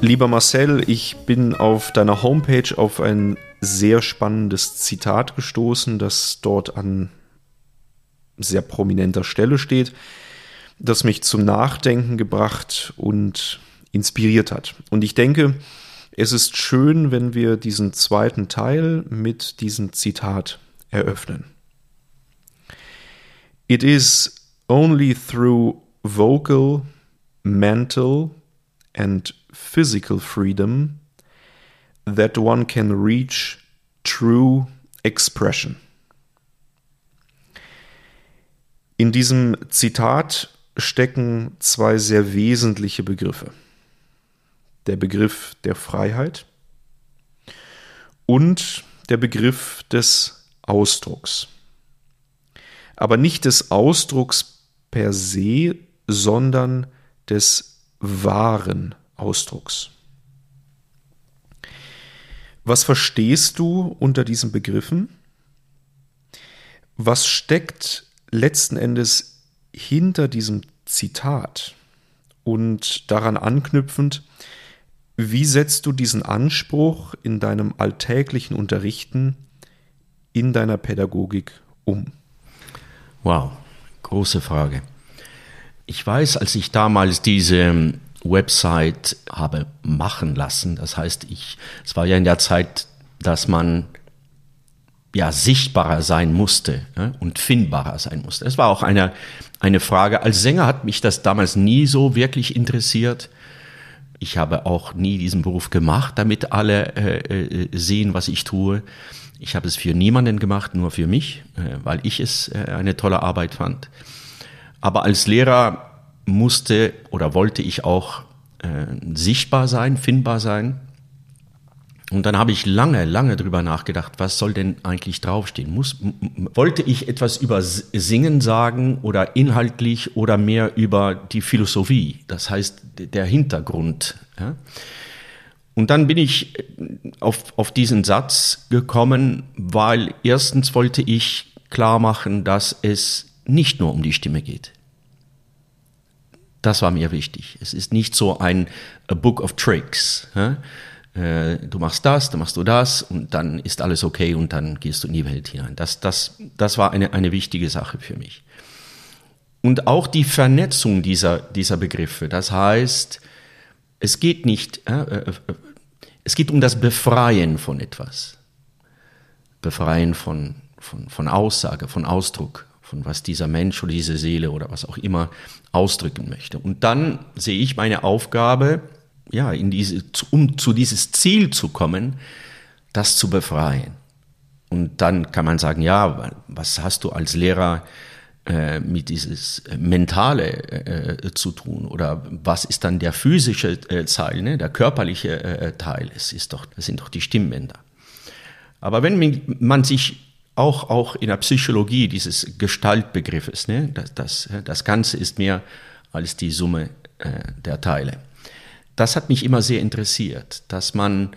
Lieber Marcel, ich bin auf deiner Homepage auf ein sehr spannendes Zitat gestoßen, das dort an sehr prominenter Stelle steht, das mich zum Nachdenken gebracht und inspiriert hat. Und ich denke, es ist schön, wenn wir diesen zweiten Teil mit diesem Zitat eröffnen. It is only through vocal, mental and physical freedom that one can reach true expression. In diesem Zitat stecken zwei sehr wesentliche Begriffe. Der Begriff der Freiheit und der Begriff des Ausdrucks. Aber nicht des Ausdrucks per se, sondern des wahren Ausdrucks. Was verstehst du unter diesen Begriffen? Was steckt letzten Endes hinter diesem Zitat? Und daran anknüpfend, wie setzt du diesen Anspruch in deinem alltäglichen Unterrichten in deiner Pädagogik um? Wow, große Frage. Ich weiß, als ich damals diese Website habe machen lassen. Das heißt, ich, es war ja in der Zeit, dass man ja sichtbarer sein musste ja, und findbarer sein musste. Es war auch eine, eine Frage. Als Sänger hat mich das damals nie so wirklich interessiert. Ich habe auch nie diesen Beruf gemacht, damit alle äh, äh sehen, was ich tue. Ich habe es für niemanden gemacht, nur für mich, äh, weil ich es äh, eine tolle Arbeit fand. Aber als Lehrer musste oder wollte ich auch äh, sichtbar sein, findbar sein. Und dann habe ich lange, lange drüber nachgedacht, was soll denn eigentlich draufstehen? Muss, wollte ich etwas über Singen sagen oder inhaltlich oder mehr über die Philosophie, das heißt der Hintergrund. Ja? Und dann bin ich auf, auf diesen Satz gekommen, weil erstens wollte ich klar machen, dass es nicht nur um die Stimme geht. Das war mir wichtig. Es ist nicht so ein Book of Tricks. Ja? Äh, du machst das, dann machst du das und dann ist alles okay und dann gehst du in die Welt hinein. Das, das, das war eine, eine wichtige Sache für mich. Und auch die Vernetzung dieser, dieser Begriffe. Das heißt, es geht nicht, äh, äh, es geht um das Befreien von etwas. Befreien von, von, von Aussage, von Ausdruck, von was dieser Mensch oder diese Seele oder was auch immer ausdrücken möchte. Und dann sehe ich meine Aufgabe, ja, in diese, um zu dieses Ziel zu kommen, das zu befreien. Und dann kann man sagen, ja, was hast du als Lehrer äh, mit dieses Mentale äh, zu tun? Oder was ist dann der physische äh, Teil, ne? der körperliche äh, Teil? Es ist doch, das sind doch die Stimmbänder. Aber wenn man sich auch, auch in der Psychologie dieses Gestaltbegriffes. Ne? Das, das, das Ganze ist mehr als die Summe äh, der Teile. Das hat mich immer sehr interessiert, dass man,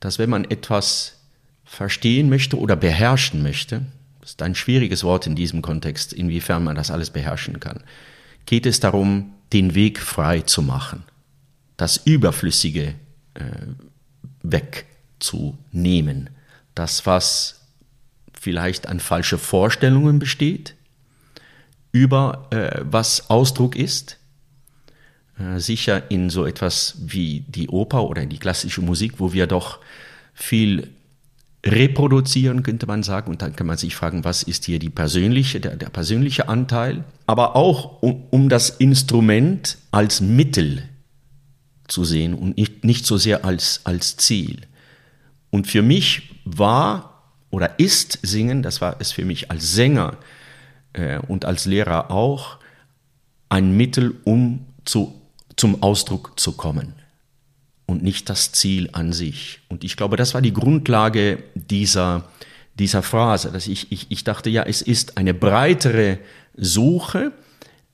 dass wenn man etwas verstehen möchte oder beherrschen möchte, das ist ein schwieriges Wort in diesem Kontext, inwiefern man das alles beherrschen kann, geht es darum, den Weg frei zu machen, das Überflüssige äh, wegzunehmen, das, was vielleicht an falsche Vorstellungen besteht über äh, was Ausdruck ist. Äh, sicher in so etwas wie die Oper oder die klassische Musik, wo wir doch viel reproduzieren, könnte man sagen. Und dann kann man sich fragen, was ist hier die persönliche, der, der persönliche Anteil. Aber auch um, um, das Instrument als Mittel zu sehen und nicht, nicht so sehr als, als Ziel. Und für mich war oder ist Singen, das war es für mich als Sänger äh, und als Lehrer auch, ein Mittel, um zu, zum Ausdruck zu kommen und nicht das Ziel an sich. Und ich glaube, das war die Grundlage dieser, dieser Phrase, dass ich, ich, ich dachte, ja, es ist eine breitere Suche,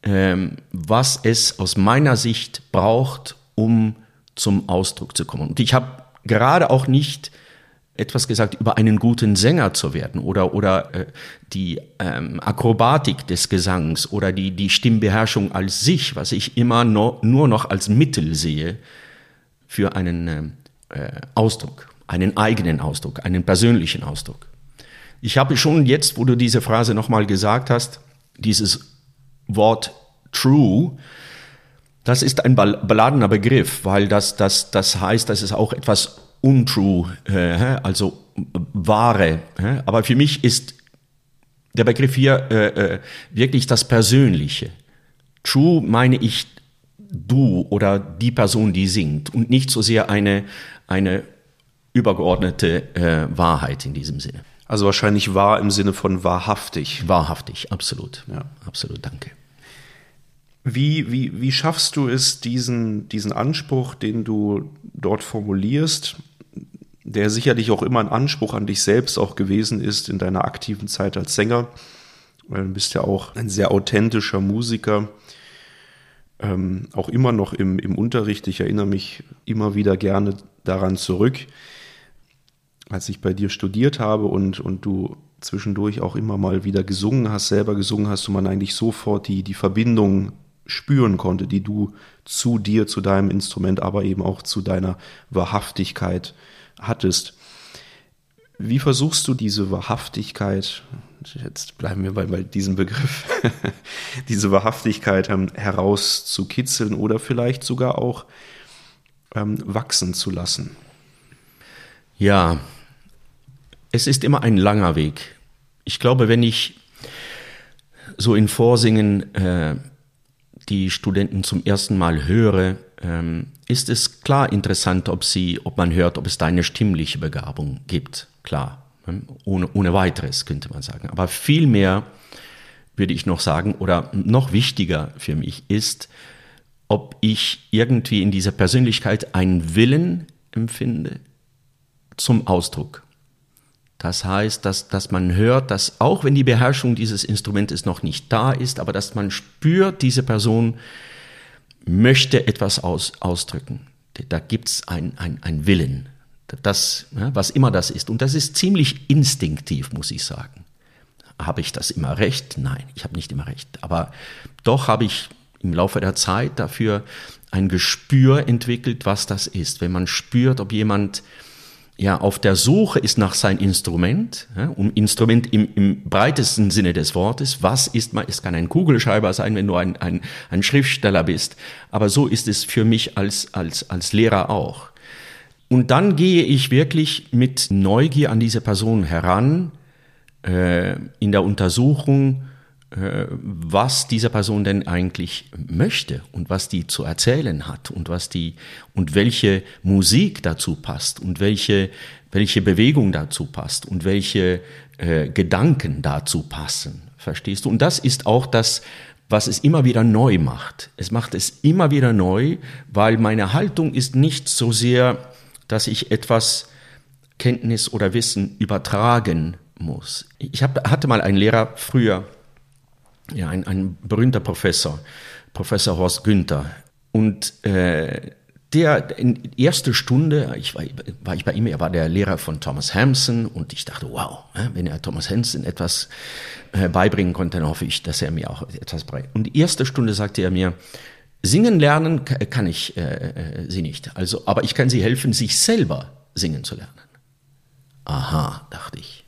ähm, was es aus meiner Sicht braucht, um zum Ausdruck zu kommen. Und ich habe gerade auch nicht etwas gesagt über einen guten Sänger zu werden oder, oder äh, die ähm, Akrobatik des Gesangs oder die, die Stimmbeherrschung als sich, was ich immer no, nur noch als Mittel sehe für einen äh, Ausdruck, einen eigenen Ausdruck, einen persönlichen Ausdruck. Ich habe schon jetzt, wo du diese Phrase nochmal gesagt hast, dieses Wort true, das ist ein beladener Begriff, weil das, das, das heißt, dass es auch etwas untrue, äh, also wahre. Aber für mich ist der Begriff hier äh, äh, wirklich das Persönliche. True meine ich du oder die Person, die singt und nicht so sehr eine, eine übergeordnete äh, Wahrheit in diesem Sinne. Also wahrscheinlich wahr im Sinne von wahrhaftig. Wahrhaftig, absolut. Ja. Absolut, danke. Wie, wie, wie schaffst du es, diesen, diesen Anspruch, den du dort formulierst, der sicherlich auch immer ein Anspruch an dich selbst auch gewesen ist in deiner aktiven Zeit als Sänger, weil du bist ja auch ein sehr authentischer Musiker, ähm, auch immer noch im, im Unterricht. Ich erinnere mich immer wieder gerne daran zurück, als ich bei dir studiert habe und, und du zwischendurch auch immer mal wieder gesungen hast, selber gesungen hast und man eigentlich sofort die, die Verbindung spüren konnte, die du zu dir, zu deinem Instrument, aber eben auch zu deiner Wahrhaftigkeit hattest. Wie versuchst du diese Wahrhaftigkeit, jetzt bleiben wir bei, bei diesem Begriff, diese Wahrhaftigkeit ähm, herauszukitzeln oder vielleicht sogar auch ähm, wachsen zu lassen? Ja, es ist immer ein langer Weg. Ich glaube, wenn ich so in Vorsingen äh, die Studenten zum ersten Mal höre, ähm, ist es klar interessant, ob sie, ob man hört, ob es da eine stimmliche Begabung gibt. Klar, ähm, ohne, ohne weiteres könnte man sagen. Aber vielmehr würde ich noch sagen, oder noch wichtiger für mich ist, ob ich irgendwie in dieser Persönlichkeit einen Willen empfinde zum Ausdruck. Das heißt, dass, dass man hört, dass auch wenn die Beherrschung dieses Instrumentes noch nicht da ist, aber dass man spürt, diese Person möchte etwas aus, ausdrücken. Da gibt's ein, ein, ein Willen, das, was immer das ist. Und das ist ziemlich instinktiv, muss ich sagen. Habe ich das immer recht? Nein, ich habe nicht immer recht. Aber doch habe ich im Laufe der Zeit dafür ein Gespür entwickelt, was das ist. Wenn man spürt, ob jemand ja auf der Suche ist nach sein Instrument, ja, um Instrument im, im breitesten Sinne des Wortes. Was ist man? Es kann ein Kugelschreiber sein, wenn du ein, ein, ein Schriftsteller bist. Aber so ist es für mich als, als, als Lehrer auch. Und dann gehe ich wirklich mit Neugier an diese Person heran, äh, in der Untersuchung, was diese Person denn eigentlich möchte und was die zu erzählen hat und was die und welche Musik dazu passt und welche welche Bewegung dazu passt und welche äh, Gedanken dazu passen. Verstehst du? Und das ist auch das, was es immer wieder neu macht. Es macht es immer wieder neu, weil meine Haltung ist nicht so sehr, dass ich etwas Kenntnis oder Wissen übertragen muss. Ich hab, hatte mal einen Lehrer früher, ja, ein, ein berühmter Professor, Professor Horst Günther. Und äh, der in erster Stunde, ich war, war ich bei ihm, er war der Lehrer von Thomas Hampson und ich dachte, wow, wenn er Thomas Hampson etwas äh, beibringen konnte, dann hoffe ich, dass er mir auch etwas beibringt. Und die erste Stunde sagte er mir, singen lernen kann ich äh, äh, sie nicht, also, aber ich kann sie helfen, sich selber singen zu lernen. Aha, dachte ich.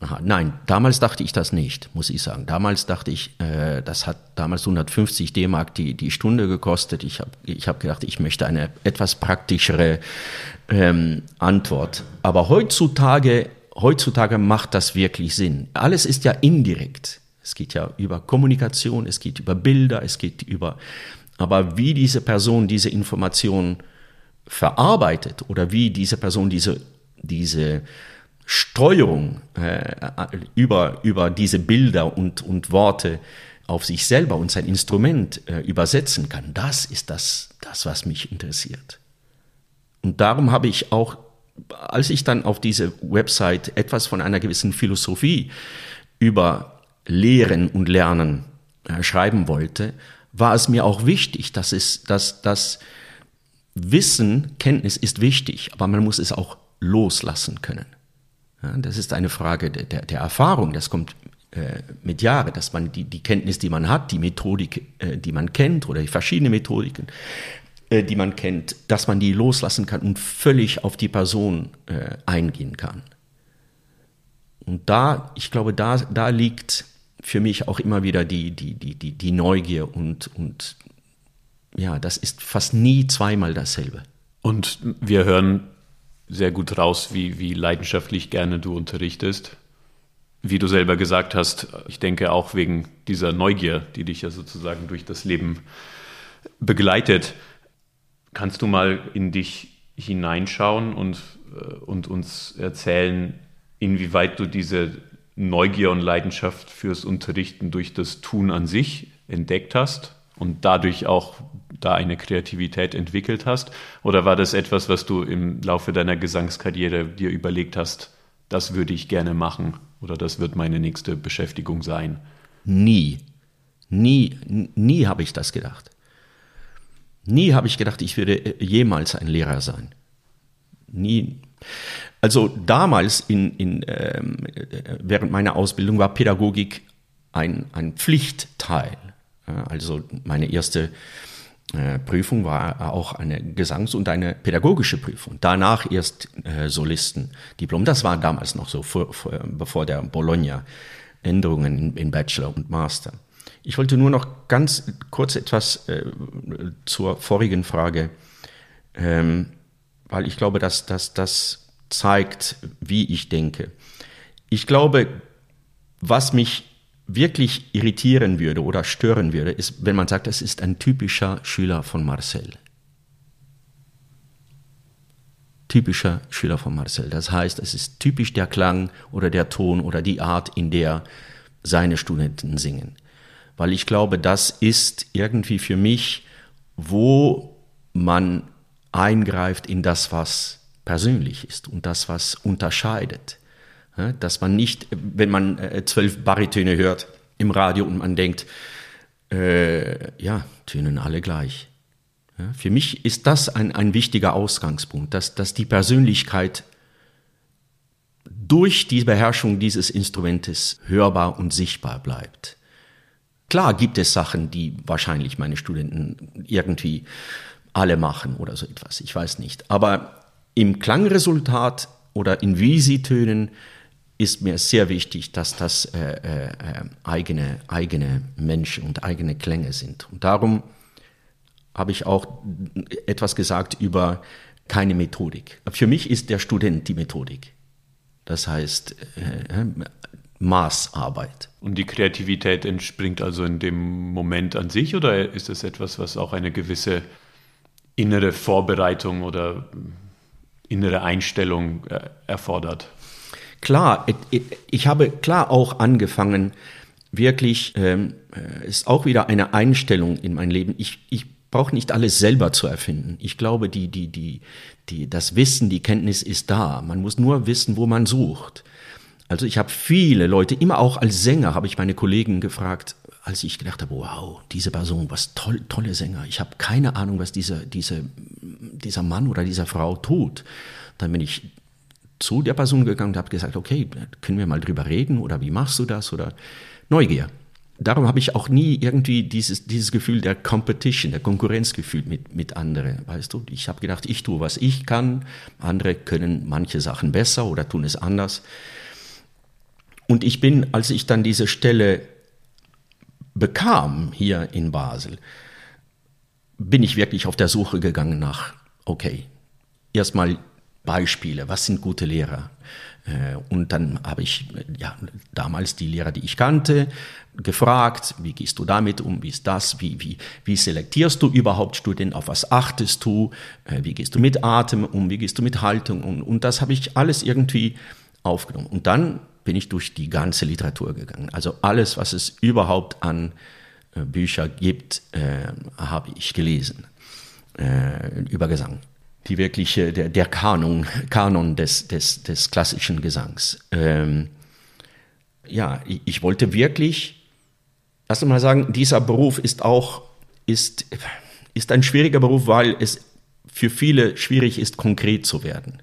Aha, nein, damals dachte ich das nicht, muss ich sagen. Damals dachte ich, äh, das hat damals 150 D-Mark die, die Stunde gekostet. Ich habe ich hab gedacht, ich möchte eine etwas praktischere ähm, Antwort. Aber heutzutage, heutzutage macht das wirklich Sinn. Alles ist ja indirekt. Es geht ja über Kommunikation, es geht über Bilder, es geht über, aber wie diese Person diese Information verarbeitet oder wie diese Person diese, diese Steuerung äh, über, über diese Bilder und, und Worte auf sich selber und sein Instrument äh, übersetzen kann, das ist das, das, was mich interessiert. Und darum habe ich auch, als ich dann auf diese Website etwas von einer gewissen Philosophie über Lehren und Lernen äh, schreiben wollte, war es mir auch wichtig, dass es, dass, dass Wissen, Kenntnis ist wichtig, aber man muss es auch loslassen können. Ja, das ist eine Frage der, der, der Erfahrung, das kommt äh, mit Jahren, dass man die, die Kenntnis, die man hat, die Methodik, äh, die man kennt oder die verschiedenen Methodiken, äh, die man kennt, dass man die loslassen kann und völlig auf die Person äh, eingehen kann. Und da, ich glaube, da, da liegt für mich auch immer wieder die, die, die, die, die Neugier und, und ja, das ist fast nie zweimal dasselbe. Und wir hören sehr gut raus, wie, wie leidenschaftlich gerne du unterrichtest. Wie du selber gesagt hast, ich denke auch wegen dieser Neugier, die dich ja sozusagen durch das Leben begleitet. Kannst du mal in dich hineinschauen und, äh, und uns erzählen, inwieweit du diese Neugier und Leidenschaft fürs Unterrichten durch das Tun an sich entdeckt hast und dadurch auch da eine Kreativität entwickelt hast? Oder war das etwas, was du im Laufe deiner Gesangskarriere dir überlegt hast, das würde ich gerne machen oder das wird meine nächste Beschäftigung sein? Nie. Nie, nie habe ich das gedacht. Nie habe ich gedacht, ich würde äh, jemals ein Lehrer sein. Nie. Also damals in, in, ähm, während meiner Ausbildung war Pädagogik ein, ein Pflichtteil. Also meine erste äh, Prüfung war auch eine Gesangs- und eine pädagogische Prüfung. Danach erst äh, Solistendiplom. Das war damals noch so, vor, vor, bevor der Bologna-Änderungen in, in, Bachelor und Master. Ich wollte nur noch ganz kurz etwas äh, zur vorigen Frage, ähm, weil ich glaube, dass das zeigt, wie ich denke. Ich glaube, was mich wirklich irritieren würde oder stören würde, ist, wenn man sagt, es ist ein typischer Schüler von Marcel. Typischer Schüler von Marcel. Das heißt, es ist typisch der Klang oder der Ton oder die Art, in der seine Studenten singen. Weil ich glaube, das ist irgendwie für mich, wo man eingreift in das, was persönlich ist und das, was unterscheidet. Dass man nicht, wenn man äh, zwölf Baritöne hört im Radio und man denkt, äh, ja, tönen alle gleich. Ja, für mich ist das ein, ein wichtiger Ausgangspunkt, dass, dass die Persönlichkeit durch die Beherrschung dieses Instrumentes hörbar und sichtbar bleibt. Klar gibt es Sachen, die wahrscheinlich meine Studenten irgendwie alle machen oder so etwas, ich weiß nicht. Aber im Klangresultat oder in wie sie tönen, ist mir sehr wichtig, dass das äh, äh, eigene, eigene Menschen und eigene Klänge sind. Und darum habe ich auch etwas gesagt über keine Methodik. Für mich ist der Student die Methodik. Das heißt äh, äh Maßarbeit. Und die Kreativität entspringt also in dem Moment an sich oder ist es etwas, was auch eine gewisse innere Vorbereitung oder innere Einstellung äh, erfordert? Klar, ich habe klar auch angefangen, wirklich, ähm, äh, ist auch wieder eine Einstellung in mein Leben. Ich, ich brauche nicht alles selber zu erfinden. Ich glaube, die, die, die, die, das Wissen, die Kenntnis ist da. Man muss nur wissen, wo man sucht. Also ich habe viele Leute, immer auch als Sänger, habe ich meine Kollegen gefragt, als ich gedacht habe, wow, diese Person, was toll, tolle Sänger. Ich habe keine Ahnung, was dieser, diese, dieser Mann oder dieser Frau tut. Dann bin ich zu der Person gegangen und habe gesagt, okay, können wir mal drüber reden oder wie machst du das oder Neugier. Darum habe ich auch nie irgendwie dieses, dieses Gefühl der Competition, der Konkurrenzgefühl mit, mit anderen, weißt du. Ich habe gedacht, ich tue, was ich kann, andere können manche Sachen besser oder tun es anders. Und ich bin, als ich dann diese Stelle bekam hier in Basel, bin ich wirklich auf der Suche gegangen nach, okay, erstmal Beispiele, was sind gute Lehrer? Äh, und dann habe ich ja, damals die Lehrer, die ich kannte, gefragt, wie gehst du damit um, wie ist das, wie, wie, wie selektierst du überhaupt Studenten, auf was achtest du, äh, wie gehst du mit Atem um, wie gehst du mit Haltung um. Und das habe ich alles irgendwie aufgenommen. Und dann bin ich durch die ganze Literatur gegangen. Also alles, was es überhaupt an äh, Bücher gibt, äh, habe ich gelesen äh, über Gesang die wirkliche, der, der Kanon, Kanon des, des, des klassischen Gesangs. Ähm, ja, ich, ich wollte wirklich, erst einmal sagen, dieser Beruf ist auch, ist, ist ein schwieriger Beruf, weil es für viele schwierig ist, konkret zu werden.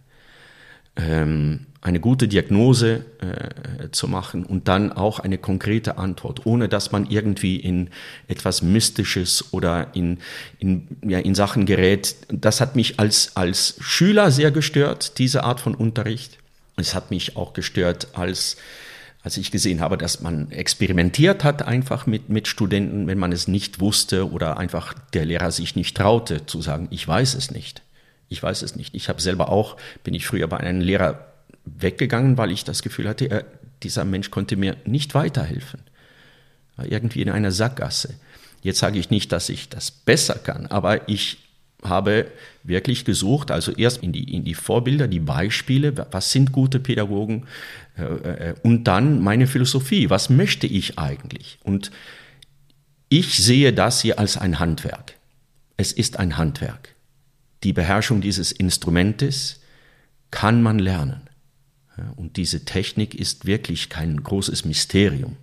Ähm, eine gute Diagnose äh, zu machen und dann auch eine konkrete Antwort, ohne dass man irgendwie in etwas Mystisches oder in, in, ja, in Sachen gerät. Das hat mich als, als Schüler sehr gestört, diese Art von Unterricht. Es hat mich auch gestört als als ich gesehen habe, dass man experimentiert hat einfach mit, mit Studenten, wenn man es nicht wusste oder einfach der Lehrer sich nicht traute zu sagen, ich weiß es nicht. Ich weiß es nicht. Ich habe selber auch, bin ich früher bei einem Lehrer weggegangen, weil ich das Gefühl hatte, er, dieser Mensch konnte mir nicht weiterhelfen. War irgendwie in einer Sackgasse. Jetzt sage ich nicht, dass ich das besser kann, aber ich habe wirklich gesucht, also erst in die, in die Vorbilder, die Beispiele, was sind gute Pädagogen äh, äh, und dann meine Philosophie, was möchte ich eigentlich? Und ich sehe das hier als ein Handwerk. Es ist ein Handwerk. Die Beherrschung dieses Instrumentes kann man lernen. Und diese Technik ist wirklich kein großes Mysterium.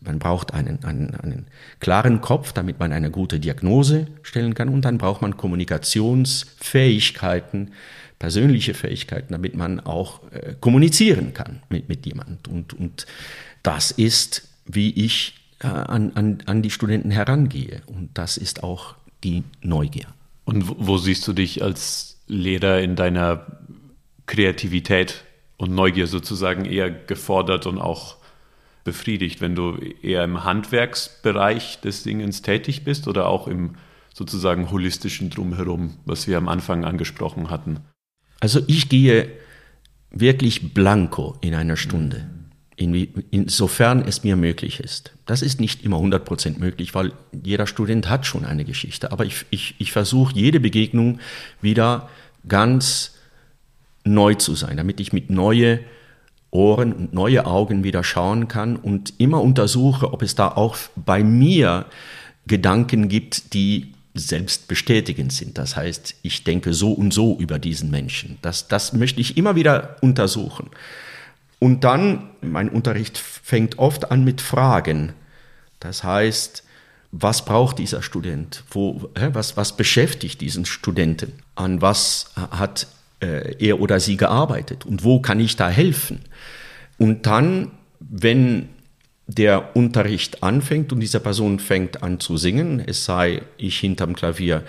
Man braucht einen, einen, einen klaren Kopf, damit man eine gute Diagnose stellen kann. Und dann braucht man Kommunikationsfähigkeiten, persönliche Fähigkeiten, damit man auch äh, kommunizieren kann mit, mit jemandem. Und, und das ist, wie ich äh, an, an, an die Studenten herangehe. Und das ist auch die Neugier. Und wo siehst du dich als Lehrer in deiner Kreativität und Neugier sozusagen eher gefordert und auch befriedigt, wenn du eher im Handwerksbereich des Dingens tätig bist oder auch im sozusagen holistischen Drumherum, was wir am Anfang angesprochen hatten? Also ich gehe wirklich blanko in einer Stunde, insofern es mir möglich ist. Das ist nicht immer 100% möglich, weil jeder Student hat schon eine Geschichte. Aber ich, ich, ich versuche jede Begegnung wieder ganz neu zu sein, damit ich mit neue Ohren und neue Augen wieder schauen kann und immer untersuche, ob es da auch bei mir Gedanken gibt, die selbst bestätigend sind. Das heißt, ich denke so und so über diesen Menschen. Das, das möchte ich immer wieder untersuchen. Und dann, mein Unterricht fängt oft an mit Fragen. Das heißt, was braucht dieser Student? Wo, was, was beschäftigt diesen Studenten? An was hat äh, er oder sie gearbeitet und wo kann ich da helfen? Und dann, wenn der Unterricht anfängt und diese Person fängt an zu singen, es sei ich hinterm Klavier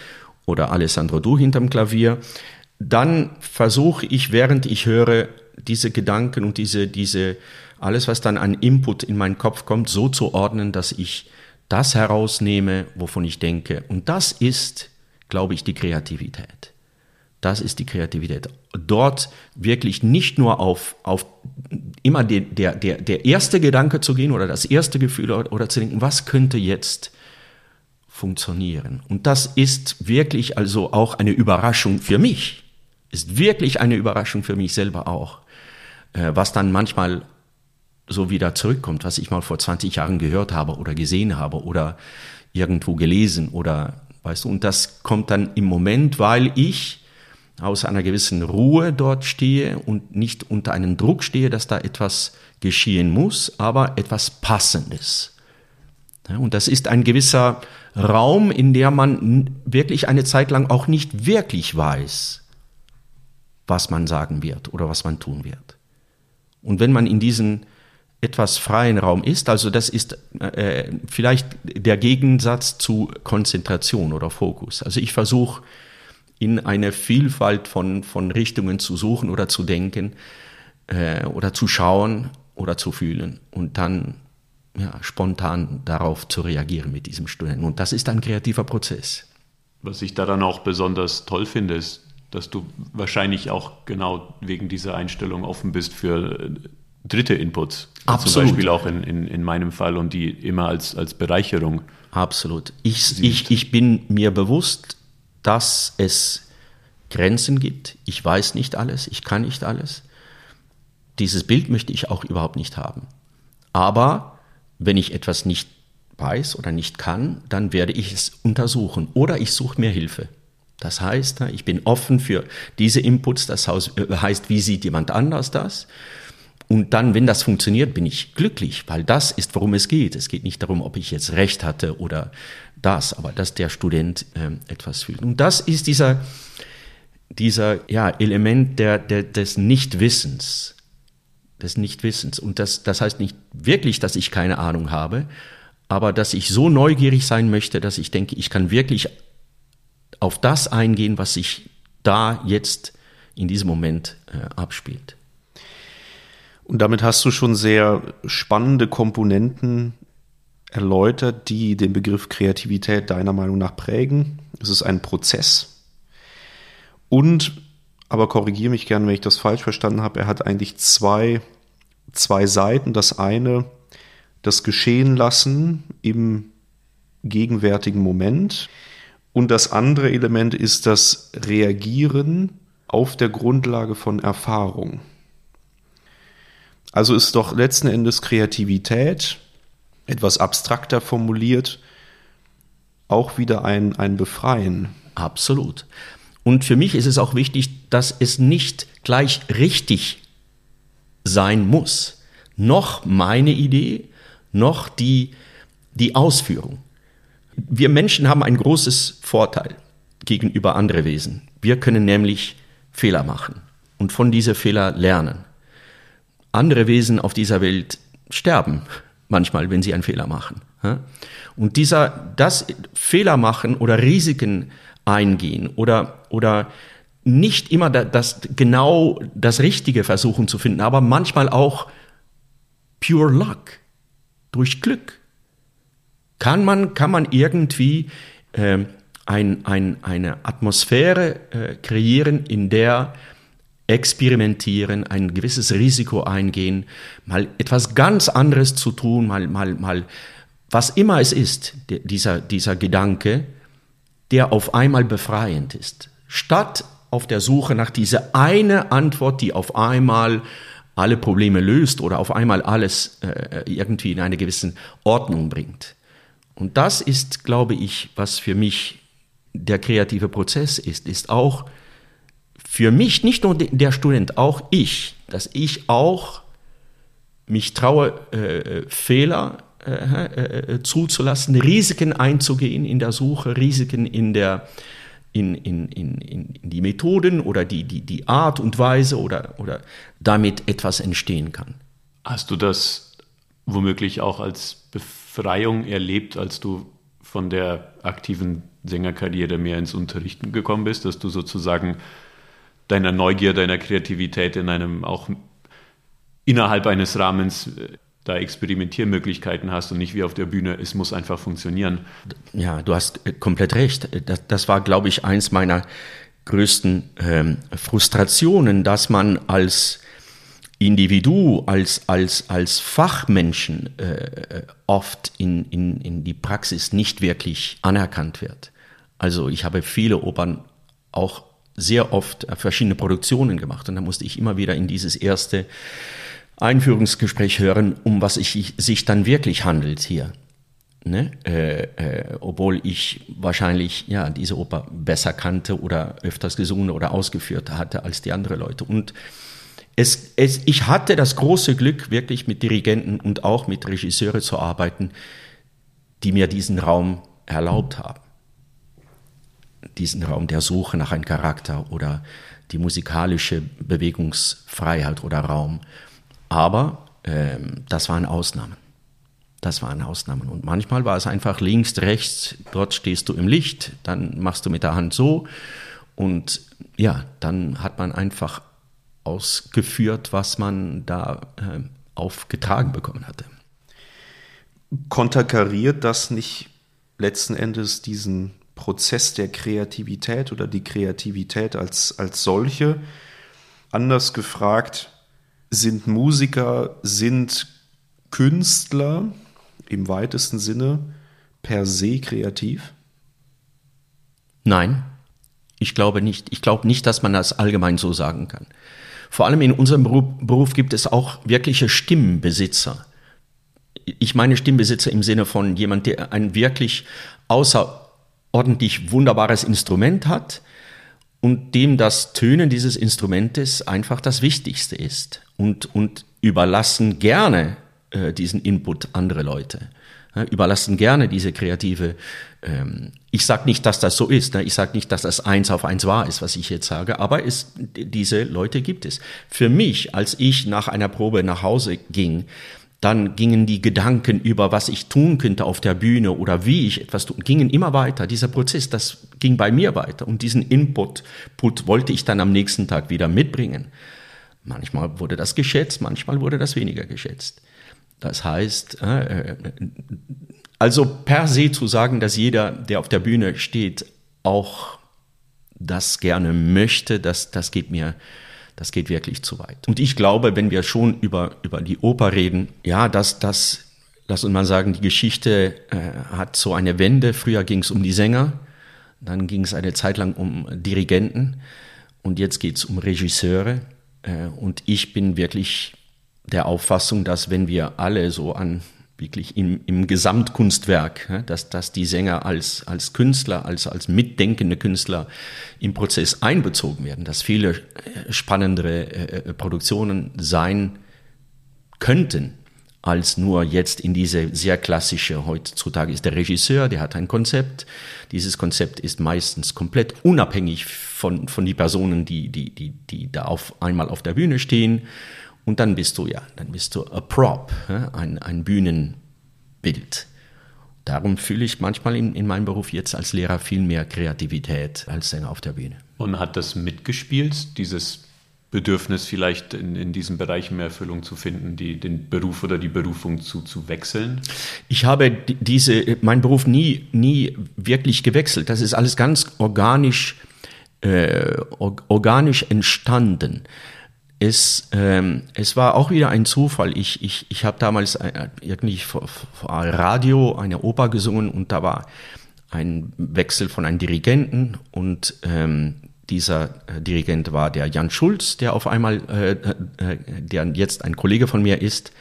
oder Alessandro du hinterm Klavier, dann versuche ich, während ich höre, diese Gedanken und diese, diese, alles, was dann an Input in meinen Kopf kommt, so zu ordnen, dass ich das herausnehme, wovon ich denke. Und das ist, glaube ich, die Kreativität. Das ist die Kreativität. Dort wirklich nicht nur auf, auf immer der, der, der, der erste Gedanke zu gehen oder das erste Gefühl oder, zu denken, was könnte jetzt funktionieren. Und das ist wirklich also auch eine Überraschung für mich. Ist wirklich eine Überraschung für mich selber auch. Äh, was dann manchmal so wieder zurückkommt, was ich mal vor 20 Jahren gehört habe oder gesehen habe oder irgendwo gelesen oder weißt du, und das kommt dann im Moment, weil ich aus einer gewissen Ruhe dort stehe und nicht unter einem Druck stehe, dass da etwas geschehen muss, aber etwas Passendes. Und das ist ein gewisser Raum, in der man wirklich eine Zeit lang auch nicht wirklich weiß, was man sagen wird oder was man tun wird. Und wenn man in diesen etwas freien Raum ist, also das ist äh, vielleicht der Gegensatz zu Konzentration oder Fokus. Also ich versuche in eine Vielfalt von, von Richtungen zu suchen oder zu denken äh, oder zu schauen oder zu fühlen und dann ja, spontan darauf zu reagieren mit diesem Studenten. Und das ist ein kreativer Prozess. Was ich daran auch besonders toll finde, ist, dass du wahrscheinlich auch genau wegen dieser Einstellung offen bist für äh, dritte Inputs. Absolut. Zum Beispiel auch in, in, in meinem Fall und die immer als, als Bereicherung. Absolut. Ich, ich, ich bin mir bewusst, dass es Grenzen gibt. Ich weiß nicht alles, ich kann nicht alles. Dieses Bild möchte ich auch überhaupt nicht haben. Aber wenn ich etwas nicht weiß oder nicht kann, dann werde ich es untersuchen oder ich suche mir Hilfe. Das heißt, ich bin offen für diese Inputs, das heißt, wie sieht jemand anders das? Und dann, wenn das funktioniert, bin ich glücklich, weil das ist, worum es geht. Es geht nicht darum, ob ich jetzt recht hatte oder das, aber dass der Student äh, etwas fühlt. Und das ist dieser, dieser ja, Element der, der, des Nichtwissens. Des Nichtwissens. Und das, das heißt nicht wirklich, dass ich keine Ahnung habe, aber dass ich so neugierig sein möchte, dass ich denke, ich kann wirklich auf das eingehen, was sich da jetzt in diesem Moment äh, abspielt. Und damit hast du schon sehr spannende Komponenten erläutert, die den Begriff Kreativität deiner Meinung nach prägen. Es ist ein Prozess. Und, aber korrigiere mich gerne, wenn ich das falsch verstanden habe, er hat eigentlich zwei, zwei Seiten. Das eine, das Geschehen lassen im gegenwärtigen Moment. Und das andere Element ist das Reagieren auf der Grundlage von Erfahrung. Also ist doch letzten Endes Kreativität, etwas abstrakter formuliert, auch wieder ein, ein Befreien. Absolut. Und für mich ist es auch wichtig, dass es nicht gleich richtig sein muss. Noch meine Idee, noch die, die Ausführung. Wir Menschen haben ein großes Vorteil gegenüber anderen Wesen. Wir können nämlich Fehler machen und von diesen Fehler lernen andere Wesen auf dieser Welt sterben manchmal, wenn sie einen Fehler machen. Und dieser, das Fehler machen oder Risiken eingehen oder, oder nicht immer das, genau das Richtige versuchen zu finden, aber manchmal auch pure luck, durch Glück. Kann man, kann man irgendwie äh, ein, ein, eine Atmosphäre äh, kreieren, in der experimentieren, ein gewisses Risiko eingehen, mal etwas ganz anderes zu tun, mal, mal, mal, was immer es ist, dieser, dieser Gedanke, der auf einmal befreiend ist. Statt auf der Suche nach dieser eine Antwort, die auf einmal alle Probleme löst oder auf einmal alles äh, irgendwie in eine gewisse Ordnung bringt. Und das ist, glaube ich, was für mich der kreative Prozess ist, ist auch für mich, nicht nur der Student, auch ich, dass ich auch mich traue, äh, Fehler äh, äh, zuzulassen, Risiken einzugehen in der Suche, Risiken in der in, in, in, in die Methoden oder die, die, die Art und Weise oder, oder damit etwas entstehen kann. Hast du das womöglich auch als Befreiung erlebt, als du von der aktiven Sängerkarriere mehr ins Unterrichten gekommen bist, dass du sozusagen deiner Neugier, deiner Kreativität in einem auch innerhalb eines Rahmens äh, da Experimentiermöglichkeiten hast und nicht wie auf der Bühne, es muss einfach funktionieren. Ja, du hast äh, komplett recht. Das, das war, glaube ich, eins meiner größten ähm, Frustrationen, dass man als Individu, als, als, als Fachmenschen äh, oft in, in, in die Praxis nicht wirklich anerkannt wird. Also ich habe viele Opern auch sehr oft äh, verschiedene Produktionen gemacht und da musste ich immer wieder in dieses erste Einführungsgespräch hören, um was ich, sich dann wirklich handelt hier. Ne? Äh, äh, obwohl ich wahrscheinlich ja diese Oper besser kannte oder öfters gesungen oder ausgeführt hatte als die anderen Leute. Und es, es, ich hatte das große Glück, wirklich mit Dirigenten und auch mit Regisseure zu arbeiten, die mir diesen Raum erlaubt haben diesen Raum der Suche nach einem Charakter oder die musikalische Bewegungsfreiheit oder Raum. Aber ähm, das waren Ausnahmen. Das waren Ausnahmen. Und manchmal war es einfach links, rechts, dort stehst du im Licht, dann machst du mit der Hand so. Und ja, dann hat man einfach ausgeführt, was man da äh, aufgetragen bekommen hatte. Konterkariert das nicht letzten Endes diesen Prozess der Kreativität oder die Kreativität als, als solche. Anders gefragt, sind Musiker, sind Künstler im weitesten Sinne per se kreativ? Nein, ich glaube nicht. Ich glaube nicht, dass man das allgemein so sagen kann. Vor allem in unserem Beruf, gibt es auch wirkliche Stimmbesitzer. Ich meine Stimmbesitzer im Sinne von jemand, der ein wirklich außer ordentlich wunderbares Instrument hat und dem das Tönen dieses Instrumentes einfach das Wichtigste ist. Und, und überlassen gerne äh, diesen Input andere Leute. Ja, überlassen gerne diese kreative. Ähm, ich sage nicht, dass das so ist. Ne? Ich sage nicht, dass das eins auf eins wahr ist, was ich jetzt sage. Aber es, diese Leute gibt es. Für mich, als ich nach einer Probe nach Hause ging, dann gingen die Gedanken über, was ich tun könnte auf der Bühne oder wie ich etwas tun, gingen immer weiter. Dieser Prozess, das ging bei mir weiter. Und diesen Input Put wollte ich dann am nächsten Tag wieder mitbringen. Manchmal wurde das geschätzt, manchmal wurde das weniger geschätzt. Das heißt, äh, äh, also per se zu sagen, dass jeder, der auf der Bühne steht, auch das gerne möchte, das, das geht mir, das geht wirklich zu weit. Und ich glaube, wenn wir schon über, über die Oper reden, ja, dass das, lass uns mal sagen, die Geschichte äh, hat so eine Wende. Früher ging es um die Sänger, dann ging es eine Zeit lang um Dirigenten und jetzt geht es um Regisseure. Äh, und ich bin wirklich der Auffassung, dass wenn wir alle so an wirklich im, im Gesamtkunstwerk, dass, dass die Sänger als, als Künstler, als, als mitdenkende Künstler im Prozess einbezogen werden, dass viele äh, spannendere äh, Produktionen sein könnten, als nur jetzt in diese sehr klassische, heutzutage ist der Regisseur, der hat ein Konzept. Dieses Konzept ist meistens komplett unabhängig von, von die Personen, die, die, die, die da auf einmal auf der Bühne stehen. Und dann bist du ja, dann bist du a prop, ein, ein Bühnenbild. Darum fühle ich manchmal in, in meinem Beruf jetzt als Lehrer viel mehr Kreativität als Sänger auf der Bühne. Und hat das mitgespielt, dieses Bedürfnis vielleicht in, in diesem Bereich mehr Erfüllung zu finden, die, den Beruf oder die Berufung zu, zu wechseln? Ich habe diese, meinen Beruf nie, nie wirklich gewechselt. Das ist alles ganz organisch, äh, organisch entstanden. Es, ähm, es war auch wieder ein Zufall. Ich, ich, ich habe damals äh, irgendwie vor, vor Radio eine Oper gesungen und da war ein Wechsel von einem Dirigenten und ähm, dieser äh, Dirigent war der Jan Schulz, der auf einmal, äh, äh, der jetzt ein Kollege von mir ist.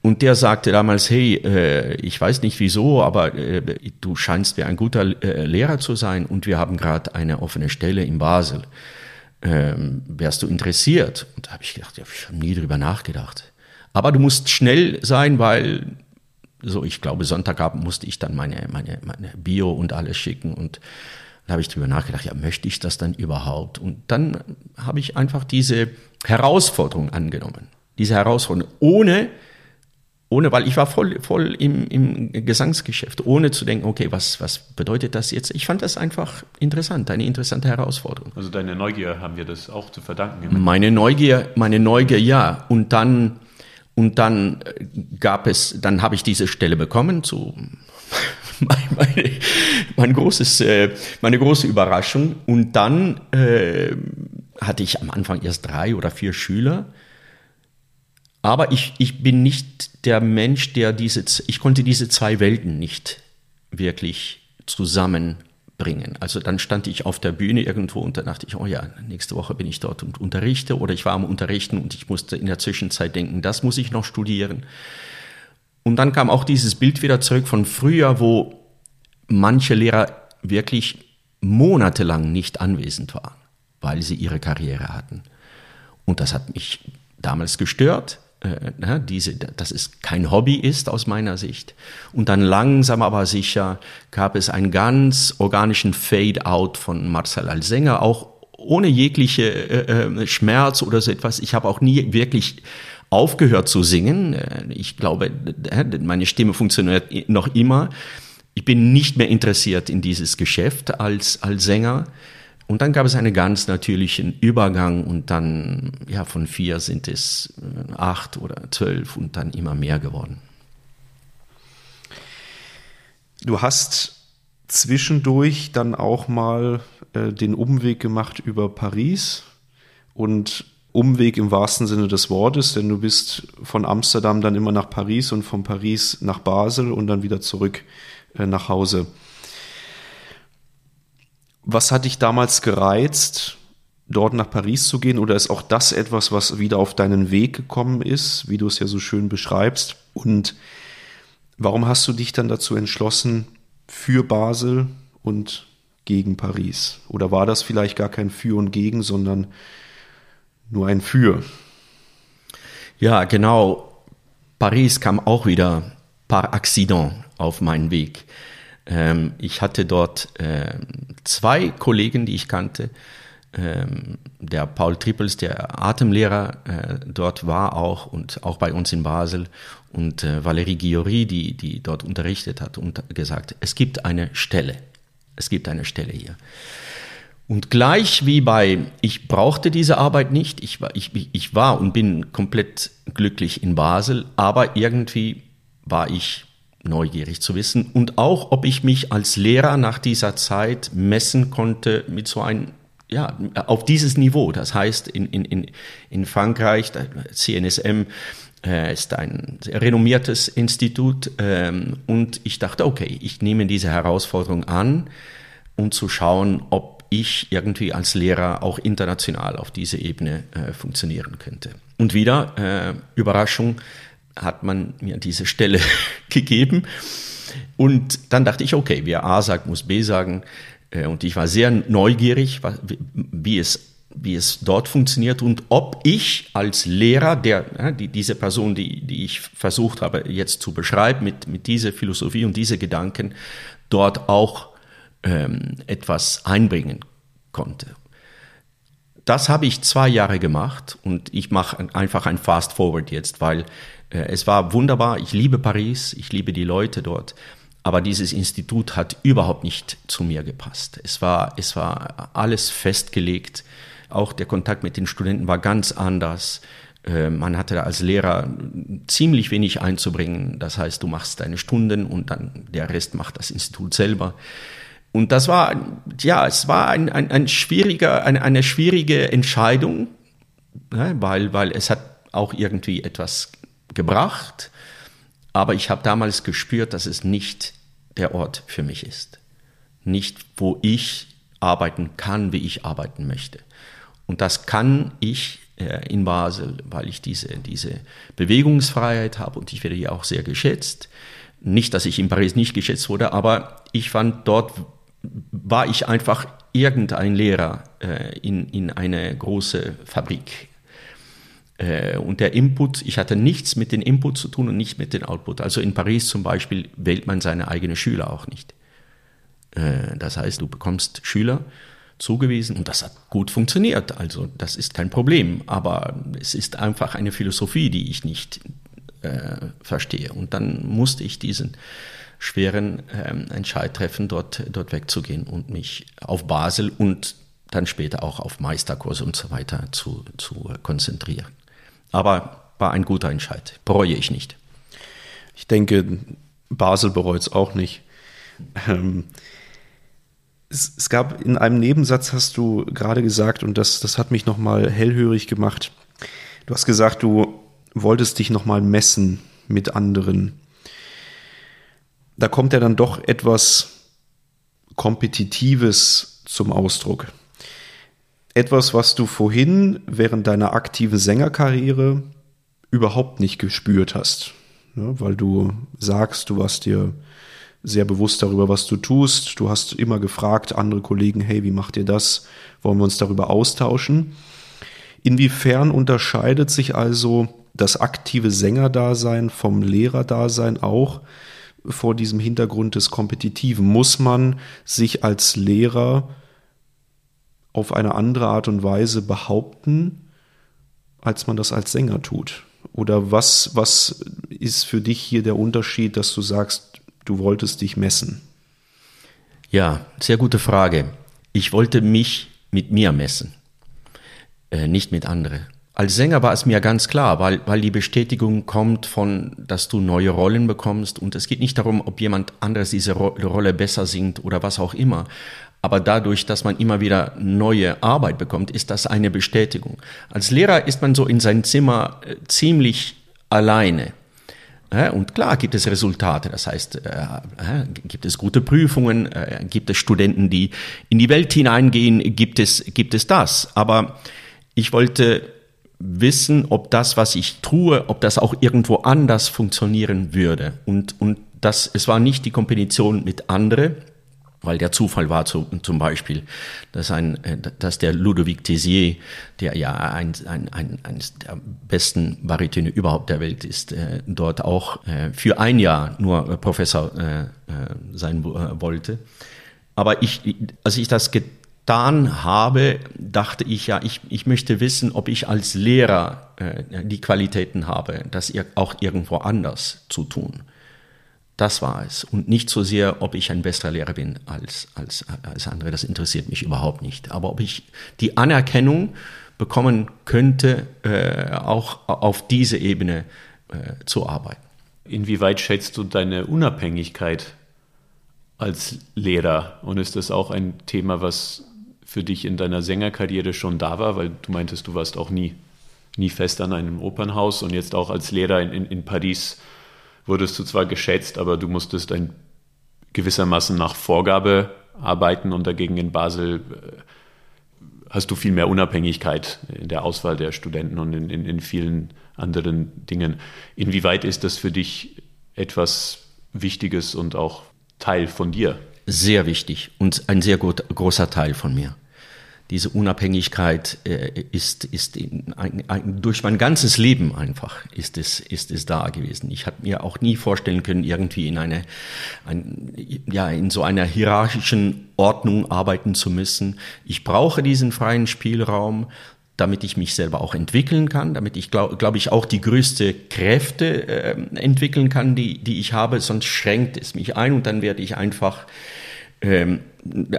Und der sagte damals, hey, äh, ich weiß nicht wieso, aber äh, du scheinst wie ein guter äh, Lehrer zu sein und wir haben gerade eine offene Stelle in Basel ähm, wärst du interessiert? Und da habe ich gedacht, ja, ich habe nie drüber nachgedacht. Aber du musst schnell sein, weil so, ich glaube, Sonntagabend musste ich dann meine, meine, meine Bio und alles schicken und da habe ich drüber nachgedacht, ja, möchte ich das dann überhaupt? Und dann habe ich einfach diese Herausforderung angenommen. Diese Herausforderung, ohne ohne, weil ich war voll, voll im, im Gesangsgeschäft, ohne zu denken, okay, was, was bedeutet das jetzt? Ich fand das einfach interessant, eine interessante Herausforderung. Also deine Neugier haben wir das auch zu verdanken. Meine Neugier, meine Neugier, ja. Und dann, und dann gab es, dann habe ich diese Stelle bekommen zu meine, mein großes, äh, meine große Überraschung. Und dann äh, hatte ich am Anfang erst drei oder vier Schüler. Aber ich, ich bin nicht der Mensch, der diese, ich konnte diese zwei Welten nicht wirklich zusammenbringen. Also dann stand ich auf der Bühne irgendwo und dann dachte ich, oh ja, nächste Woche bin ich dort und unterrichte oder ich war am Unterrichten und ich musste in der Zwischenzeit denken, das muss ich noch studieren. Und dann kam auch dieses Bild wieder zurück von früher, wo manche Lehrer wirklich monatelang nicht anwesend waren, weil sie ihre Karriere hatten. Und das hat mich damals gestört äh, diese, dass es kein Hobby ist aus meiner Sicht. Und dann langsam aber sicher gab es einen ganz organischen Fade-out von Marcel als Sänger, auch ohne jegliche äh, äh Schmerz oder so etwas. Ich habe auch nie wirklich aufgehört zu singen. Äh, ich glaube, meine Stimme funktioniert noch immer. Ich bin nicht mehr interessiert in dieses Geschäft als, als Sänger. Und dann gab es einen ganz natürlichen Übergang und dann, ja, von vier sind es äh, acht oder zwölf und dann immer mehr geworden. Du hast zwischendurch dann auch mal äh, den Umweg gemacht über Paris und Umweg im wahrsten Sinne des Wortes, denn du bist von Amsterdam dann immer nach Paris und von Paris nach Basel und dann wieder zurück äh, nach Hause. Was hat dich damals gereizt, dort nach Paris zu gehen? Oder ist auch das etwas, was wieder auf deinen Weg gekommen ist, wie du es ja so schön beschreibst? Und warum hast du dich dann dazu entschlossen, für Basel und gegen Paris? Oder war das vielleicht gar kein Für und Gegen, sondern nur ein Für? Ja, genau. Paris kam auch wieder par accident auf meinen Weg. Ähm, ich hatte dort äh, zwei Kollegen, die ich kannte. Ähm, der Paul Trippels, der Atemlehrer äh, dort war auch und auch bei uns in Basel und äh, Valérie Guillory, die, die dort unterrichtet hat und gesagt, es gibt eine Stelle. Es gibt eine Stelle hier. Und gleich wie bei, ich brauchte diese Arbeit nicht, ich war, ich, ich war und bin komplett glücklich in Basel, aber irgendwie war ich neugierig zu wissen und auch, ob ich mich als Lehrer nach dieser Zeit messen konnte mit so einem, ja, auf dieses Niveau. Das heißt, in, in, in Frankreich, CNSM äh, ist ein renommiertes Institut ähm, und ich dachte, okay, ich nehme diese Herausforderung an, um zu schauen, ob ich irgendwie als Lehrer auch international auf diese Ebene äh, funktionieren könnte. Und wieder, äh, Überraschung, hat man mir diese Stelle gegeben. Und dann dachte ich, okay, wer A sagt, muss B sagen. Äh, und ich war sehr neugierig, wie es, wie es dort funktioniert und ob ich als Lehrer, der, die, diese Person, die, die ich versucht habe jetzt zu beschreiben, mit, mit dieser Philosophie und diese Gedanken, dort auch ähm, etwas einbringen konnte. Das habe ich zwei Jahre gemacht und ich mache einfach ein Fast Forward jetzt, weil es war wunderbar. Ich liebe Paris, ich liebe die Leute dort. Aber dieses Institut hat überhaupt nicht zu mir gepasst. Es war, es war alles festgelegt. Auch der Kontakt mit den Studenten war ganz anders. Äh, man hatte als Lehrer ziemlich wenig einzubringen. Das heißt, du machst deine Stunden und dann der Rest macht das Institut selber. Und das war, ja, es war ein, ein, ein schwieriger, eine, eine schwierige Entscheidung, ne, weil, weil es hat auch irgendwie etwas gebracht, aber ich habe damals gespürt, dass es nicht der Ort für mich ist. Nicht, wo ich arbeiten kann, wie ich arbeiten möchte. Und das kann ich äh, in Basel, weil ich diese, diese Bewegungsfreiheit habe und ich werde hier auch sehr geschätzt. Nicht, dass ich in Paris nicht geschätzt wurde, aber ich fand dort war ich einfach irgendein Lehrer äh, in, in eine große Fabrik und der Input, ich hatte nichts mit dem Input zu tun und nicht mit dem Output. Also in Paris zum Beispiel wählt man seine eigenen Schüler auch nicht. Äh, das heißt, du bekommst Schüler zugewiesen und das hat gut funktioniert. Also das ist kein Problem. Aber es ist einfach eine Philosophie, die ich nicht äh, verstehe. Und dann musste ich diesen schweren ähm, Entscheid treffen, dort, dort wegzugehen und mich auf Basel und dann später auch auf Meisterkurse und so weiter zu, zu konzentrieren. Aber war ein guter Entscheid. Bereue ich nicht. Ich denke, Basel bereut es auch nicht. Ähm, es, es, gab in einem Nebensatz, hast du gerade gesagt, und das, das hat mich nochmal hellhörig gemacht. Du hast gesagt, du wolltest dich nochmal messen mit anderen. Da kommt ja dann doch etwas Kompetitives zum Ausdruck etwas, was du vorhin während deiner aktiven Sängerkarriere überhaupt nicht gespürt hast. Ja, weil du sagst, du warst dir sehr bewusst darüber, was du tust. Du hast immer gefragt, andere Kollegen, hey, wie macht ihr das? Wollen wir uns darüber austauschen? Inwiefern unterscheidet sich also das aktive Sängerdasein vom Lehrerdasein auch vor diesem Hintergrund des Kompetitiven? Muss man sich als Lehrer auf eine andere Art und Weise behaupten, als man das als Sänger tut? Oder was, was ist für dich hier der Unterschied, dass du sagst, du wolltest dich messen? Ja, sehr gute Frage. Ich wollte mich mit mir messen, äh, nicht mit anderen. Als Sänger war es mir ganz klar, weil, weil die Bestätigung kommt von, dass du neue Rollen bekommst und es geht nicht darum, ob jemand anderes diese Rolle besser singt oder was auch immer. Aber dadurch, dass man immer wieder neue Arbeit bekommt, ist das eine Bestätigung. Als Lehrer ist man so in sein Zimmer äh, ziemlich alleine. Und klar gibt es Resultate, das heißt, äh, gibt es gute Prüfungen, äh, gibt es Studenten, die in die Welt hineingehen, gibt es, gibt es das. Aber ich wollte wissen, ob das, was ich tue, ob das auch irgendwo anders funktionieren würde. Und, und das, es war nicht die Kompetition mit anderen, weil der Zufall war zu, zum Beispiel, dass, ein, äh, dass der Ludovic Tézier, der ja ein, ein, ein, eines der besten Baritöne überhaupt der Welt ist, äh, dort auch äh, für ein Jahr nur Professor äh, äh sein wollte. Aber ich, als ich das getan habe, dachte ich ja, ich, ich möchte wissen, ob ich als Lehrer äh, die Qualitäten habe, das auch irgendwo anders zu tun. Das war es. Und nicht so sehr, ob ich ein besserer Lehrer bin als, als, als andere. Das interessiert mich überhaupt nicht. Aber ob ich die Anerkennung bekommen könnte, äh, auch auf diese Ebene äh, zu arbeiten. Inwieweit schätzt du deine Unabhängigkeit als Lehrer? Und ist das auch ein Thema, was für dich in deiner Sängerkarriere schon da war? Weil du meintest, du warst auch nie, nie fest an einem Opernhaus und jetzt auch als Lehrer in, in, in Paris wurdest du zwar geschätzt, aber du musstest ein gewissermaßen nach Vorgabe arbeiten und dagegen in Basel äh, hast du viel mehr Unabhängigkeit in der Auswahl der Studenten und in, in, in vielen anderen Dingen. Inwieweit ist das für dich etwas Wichtiges und auch Teil von dir? Sehr wichtig und ein sehr gut, großer Teil von mir diese Unabhängigkeit äh, ist, ist in, ein, ein, durch mein ganzes Leben einfach ist es, ist es da gewesen. Ich habe mir auch nie vorstellen können, irgendwie in eine, ein, ja, in so einer hierarchischen Ordnung arbeiten zu müssen. Ich brauche diesen freien Spielraum, damit ich mich selber auch entwickeln kann, damit ich glaube glaub ich auch die größte Kräfte äh, entwickeln kann, die, die ich habe, sonst schränkt es mich ein und dann werde ich einfach ähm,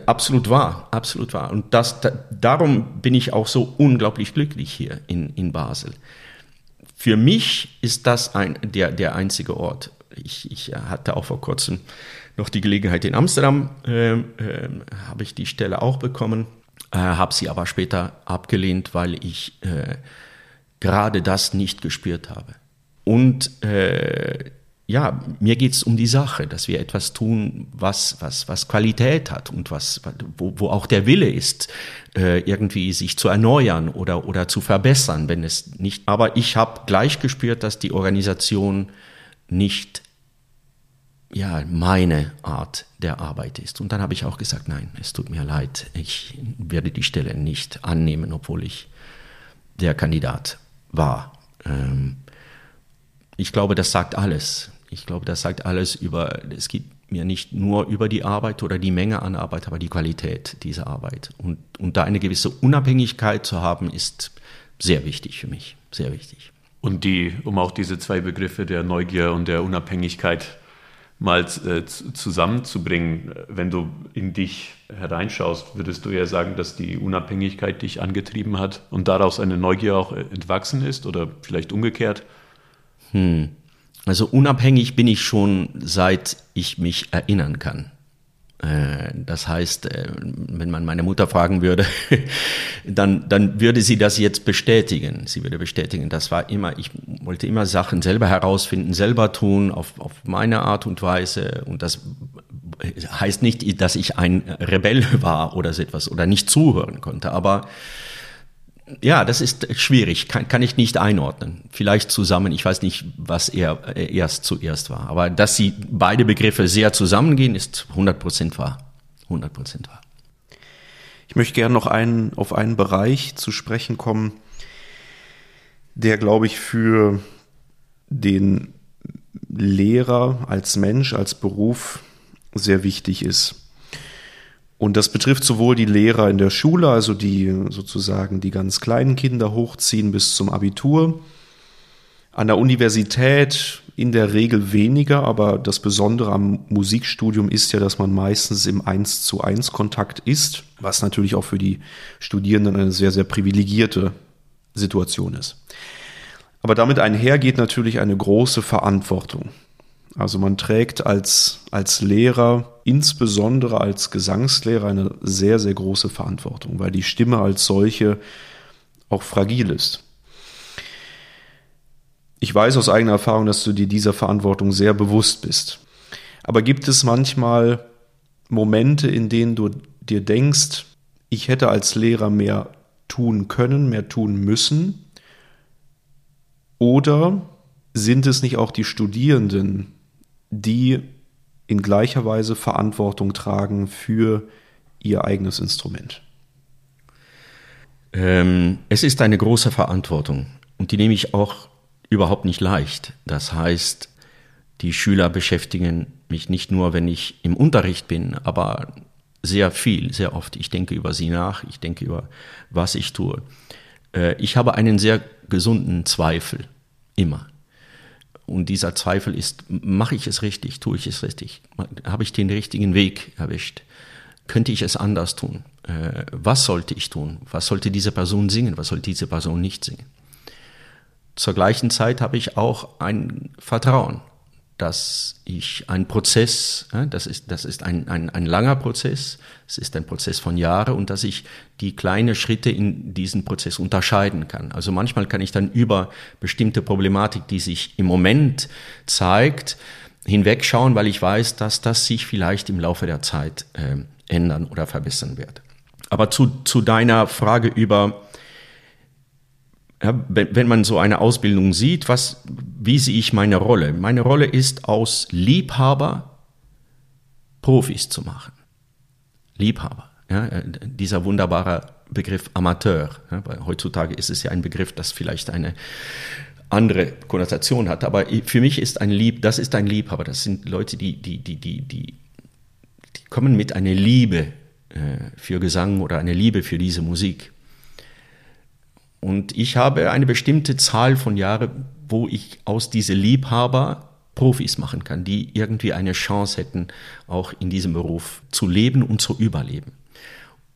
absolut wahr, absolut wahr. Und das, da, darum bin ich auch so unglaublich glücklich hier in, in Basel. Für mich ist das ein, der, der einzige Ort. Ich, ich hatte auch vor kurzem noch die Gelegenheit in Amsterdam, äh, äh, habe ich die Stelle auch bekommen, äh, habe sie aber später abgelehnt, weil ich äh, gerade das nicht gespürt habe. Und äh, ja, mir geht es um die Sache, dass wir etwas tun, was, was, was Qualität hat und was, wo, wo auch der Wille ist, äh, irgendwie sich zu erneuern oder, oder zu verbessern, wenn es nicht. Aber ich habe gleich gespürt, dass die Organisation nicht ja, meine Art der Arbeit ist. Und dann habe ich auch gesagt, nein, es tut mir leid, ich werde die Stelle nicht annehmen, obwohl ich der Kandidat war. Ähm, ich glaube, das sagt alles. Ich glaube, das sagt alles über, es geht mir nicht nur über die Arbeit oder die Menge an Arbeit, aber die Qualität dieser Arbeit. Und, und da eine gewisse Unabhängigkeit zu haben, ist sehr wichtig für mich, sehr wichtig. Und die, um auch diese zwei Begriffe der Neugier und der Unabhängigkeit mal äh, zusammenzubringen, wenn du in dich hereinschaust, würdest du ja sagen, dass die Unabhängigkeit dich angetrieben hat und daraus eine Neugier auch entwachsen ist oder vielleicht umgekehrt? Hm. Also unabhängig bin ich schon seit ich mich erinnern kann. Äh, das heißt, äh, wenn man meine Mutter fragen würde, dann, dann würde sie das jetzt bestätigen. Sie würde bestätigen, das war immer, ich wollte immer Sachen selber herausfinden, selber tun, auf, auf meine Art und Weise. Und das heißt nicht, dass ich ein Rebell war oder so etwas oder nicht zuhören konnte, aber ja, das ist schwierig, kann, kann ich nicht einordnen. Vielleicht zusammen, ich weiß nicht, was er äh, erst zuerst war. Aber dass sie beide Begriffe sehr zusammengehen, ist 100% wahr. 100% wahr. Ich möchte gerne noch einen, auf einen Bereich zu sprechen kommen, der, glaube ich, für den Lehrer als Mensch, als Beruf sehr wichtig ist. Und das betrifft sowohl die Lehrer in der Schule, also die sozusagen die ganz kleinen Kinder hochziehen bis zum Abitur. An der Universität in der Regel weniger, aber das Besondere am Musikstudium ist ja, dass man meistens im 1 zu 1 Kontakt ist, was natürlich auch für die Studierenden eine sehr, sehr privilegierte Situation ist. Aber damit einher geht natürlich eine große Verantwortung. Also man trägt als, als Lehrer, insbesondere als Gesangslehrer, eine sehr, sehr große Verantwortung, weil die Stimme als solche auch fragil ist. Ich weiß aus eigener Erfahrung, dass du dir dieser Verantwortung sehr bewusst bist. Aber gibt es manchmal Momente, in denen du dir denkst, ich hätte als Lehrer mehr tun können, mehr tun müssen? Oder sind es nicht auch die Studierenden, die in gleicher Weise Verantwortung tragen für ihr eigenes Instrument? Ähm, es ist eine große Verantwortung und die nehme ich auch überhaupt nicht leicht. Das heißt, die Schüler beschäftigen mich nicht nur, wenn ich im Unterricht bin, aber sehr viel, sehr oft. Ich denke über sie nach, ich denke über, was ich tue. Äh, ich habe einen sehr gesunden Zweifel, immer. Und dieser Zweifel ist, mache ich es richtig, tue ich es richtig, habe ich den richtigen Weg erwischt, könnte ich es anders tun, äh, was sollte ich tun, was sollte diese Person singen, was sollte diese Person nicht singen. Zur gleichen Zeit habe ich auch ein Vertrauen, dass ich einen Prozess, das ist, das ist ein, ein, ein langer Prozess, es ist ein Prozess von Jahren und dass ich die kleinen Schritte in diesem Prozess unterscheiden kann. Also manchmal kann ich dann über bestimmte Problematik, die sich im Moment zeigt, hinwegschauen, weil ich weiß, dass das sich vielleicht im Laufe der Zeit äh, ändern oder verbessern wird. Aber zu, zu deiner Frage über ja, wenn, wenn man so eine Ausbildung sieht, was, wie sehe ich meine Rolle? Meine Rolle ist, aus Liebhaber Profis zu machen. Liebhaber. Ja, äh, dieser wunderbare Begriff Amateur. Ja, heutzutage ist es ja ein Begriff, das vielleicht eine andere Konnotation hat. Aber für mich ist ein Lieb, das ist ein Liebhaber. Das sind Leute, die, die, die, die, die, die kommen mit einer Liebe äh, für Gesang oder eine Liebe für diese Musik. Und ich habe eine bestimmte Zahl von Jahren, wo ich aus diese Liebhaber Profis machen kann, die irgendwie eine Chance hätten, auch in diesem Beruf zu leben und zu überleben.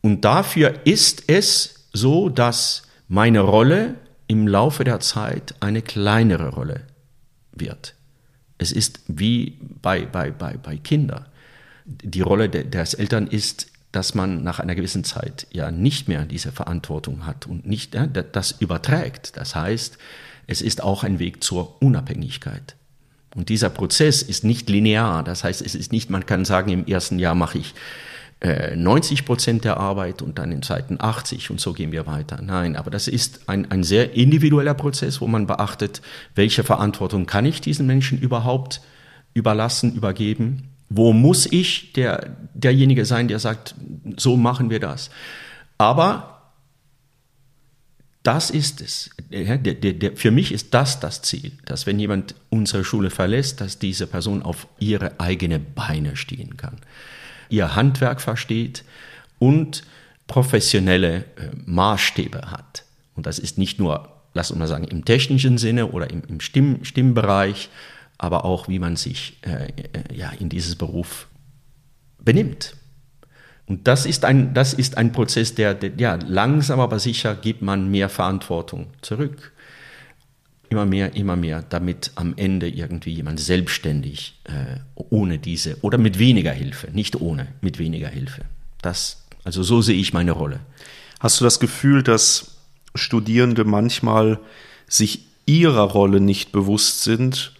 Und dafür ist es so, dass meine Rolle im Laufe der Zeit eine kleinere Rolle wird. Es ist wie bei, bei, bei, bei Kindern. Die Rolle des Eltern ist dass man nach einer gewissen Zeit ja nicht mehr diese Verantwortung hat und nicht ja, das überträgt. Das heißt, es ist auch ein Weg zur Unabhängigkeit. Und dieser Prozess ist nicht linear. Das heißt, es ist nicht, man kann sagen, im ersten Jahr mache ich äh, 90 Prozent der Arbeit und dann in Zeiten 80 und so gehen wir weiter. Nein, aber das ist ein, ein sehr individueller Prozess, wo man beachtet, welche Verantwortung kann ich diesen Menschen überhaupt überlassen, übergeben wo muss ich der, derjenige sein, der sagt, so machen wir das? Aber das ist es. Für mich ist das das Ziel, dass wenn jemand unsere Schule verlässt, dass diese Person auf ihre eigenen Beine stehen kann, ihr Handwerk versteht und professionelle äh, Maßstäbe hat. Und das ist nicht nur, lass uns mal sagen, im technischen Sinne oder im, im Stimm, Stimmbereich, aber auch wie man sich äh, äh, ja, in dieses Beruf benimmt. Und das ist ein, das ist ein Prozess, der, der, ja, langsam aber sicher gibt man mehr Verantwortung zurück. Immer mehr, immer mehr, damit am Ende irgendwie jemand selbstständig äh, ohne diese oder mit weniger Hilfe, nicht ohne, mit weniger Hilfe. Das, also so sehe ich meine Rolle. Hast du das Gefühl, dass Studierende manchmal sich ihrer Rolle nicht bewusst sind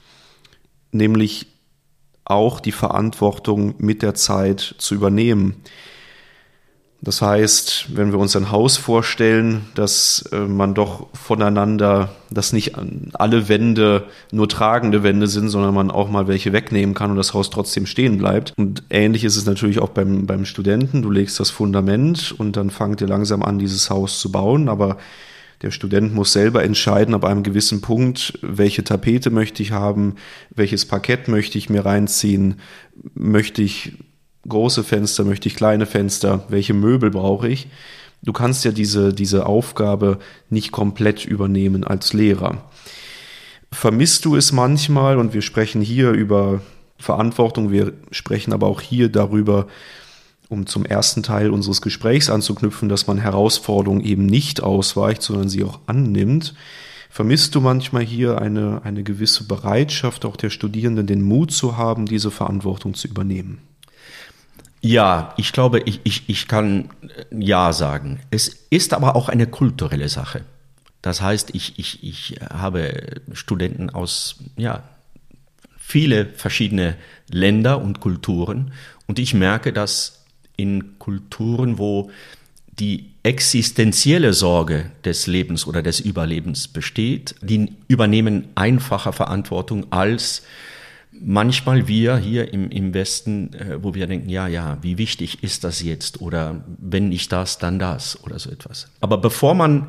nämlich auch die Verantwortung mit der Zeit zu übernehmen. Das heißt, wenn wir uns ein Haus vorstellen, dass äh, man doch voneinander, dass nicht alle Wände nur tragende Wände sind, sondern man auch mal welche wegnehmen kann und das Haus trotzdem stehen bleibt. Und ähnlich ist es natürlich auch beim, beim Studenten. Du legst das Fundament und dann fangt ihr langsam an, dieses Haus zu bauen, aber der Student muss selber entscheiden, ab einem gewissen Punkt, welche Tapete möchte ich haben, welches Parkett möchte ich mir reinziehen, möchte ich große Fenster, möchte ich kleine Fenster, welche Möbel brauche ich. Du kannst ja diese, diese Aufgabe nicht komplett übernehmen als Lehrer. Vermisst du es manchmal, und wir sprechen hier über Verantwortung, wir sprechen aber auch hier darüber, um zum ersten Teil unseres Gesprächs anzuknüpfen, dass man Herausforderungen eben nicht ausweicht, sondern sie auch annimmt. Vermisst du manchmal hier eine, eine gewisse Bereitschaft auch der Studierenden, den Mut zu haben, diese Verantwortung zu übernehmen? Ja, ich glaube, ich, ich, ich kann ja sagen. Es ist aber auch eine kulturelle Sache. Das heißt, ich, ich, ich habe Studenten aus ja, viele verschiedene Länder und Kulturen und ich merke, dass in Kulturen, wo die existenzielle Sorge des Lebens oder des Überlebens besteht, die übernehmen einfacher Verantwortung als manchmal wir hier im, im Westen, äh, wo wir denken, ja, ja, wie wichtig ist das jetzt? Oder wenn nicht das, dann das oder so etwas. Aber bevor man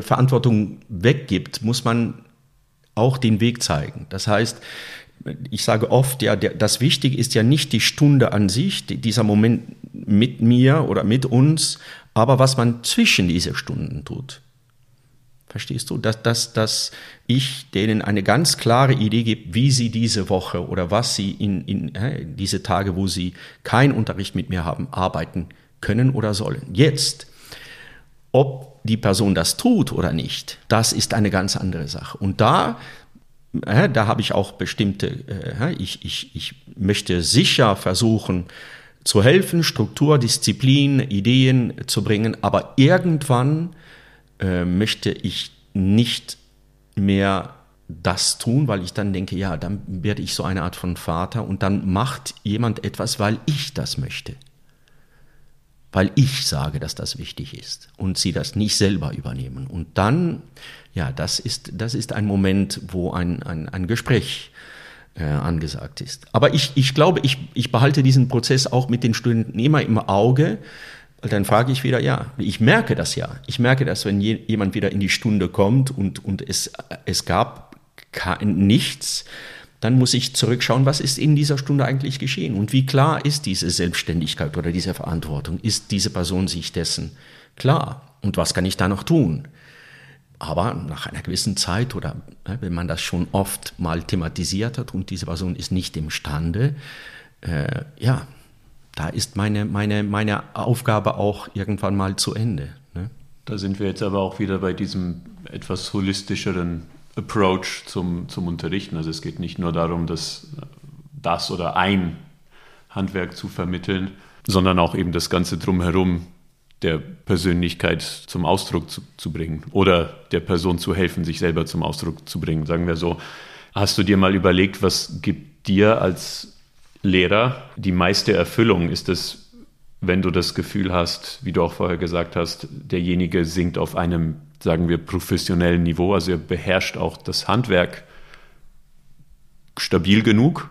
Verantwortung weggibt, muss man auch den Weg zeigen. Das heißt, ich sage oft, ja, der, das Wichtige ist ja nicht die Stunde an sich, die, dieser Moment mit mir oder mit uns, aber was man zwischen diese Stunden tut. Verstehst du? Dass, dass, dass ich denen eine ganz klare Idee gebe, wie sie diese Woche oder was sie in, in äh, diese Tage, wo sie keinen Unterricht mit mir haben, arbeiten können oder sollen. Jetzt, ob die Person das tut oder nicht, das ist eine ganz andere Sache. Und da, äh, da habe ich auch bestimmte, äh, ich, ich, ich möchte sicher versuchen, zu helfen, Struktur, Disziplin, Ideen zu bringen, aber irgendwann äh, möchte ich nicht mehr das tun, weil ich dann denke, ja, dann werde ich so eine Art von Vater und dann macht jemand etwas, weil ich das möchte. Weil ich sage, dass das wichtig ist und sie das nicht selber übernehmen. Und dann, ja, das ist, das ist ein Moment, wo ein, ein, ein Gespräch äh, angesagt ist. Aber ich, ich glaube, ich, ich behalte diesen Prozess auch mit den Studenten immer im Auge, dann frage ich wieder, ja, ich merke das ja. Ich merke das, wenn jemand wieder in die Stunde kommt und, und es, es gab nichts, dann muss ich zurückschauen, was ist in dieser Stunde eigentlich geschehen und wie klar ist diese Selbstständigkeit oder diese Verantwortung? Ist diese Person sich dessen klar? Und was kann ich da noch tun? Aber nach einer gewissen Zeit oder wenn man das schon oft mal thematisiert hat und diese Person ist nicht imstande, äh, ja, da ist meine, meine, meine Aufgabe auch irgendwann mal zu Ende. Ne? Da sind wir jetzt aber auch wieder bei diesem etwas holistischeren Approach zum, zum Unterrichten. Also es geht nicht nur darum, das, das oder ein Handwerk zu vermitteln, sondern auch eben das Ganze drumherum der Persönlichkeit zum Ausdruck zu, zu bringen oder der Person zu helfen, sich selber zum Ausdruck zu bringen. Sagen wir so, hast du dir mal überlegt, was gibt dir als Lehrer die meiste Erfüllung? Ist es, wenn du das Gefühl hast, wie du auch vorher gesagt hast, derjenige singt auf einem, sagen wir, professionellen Niveau, also er beherrscht auch das Handwerk stabil genug,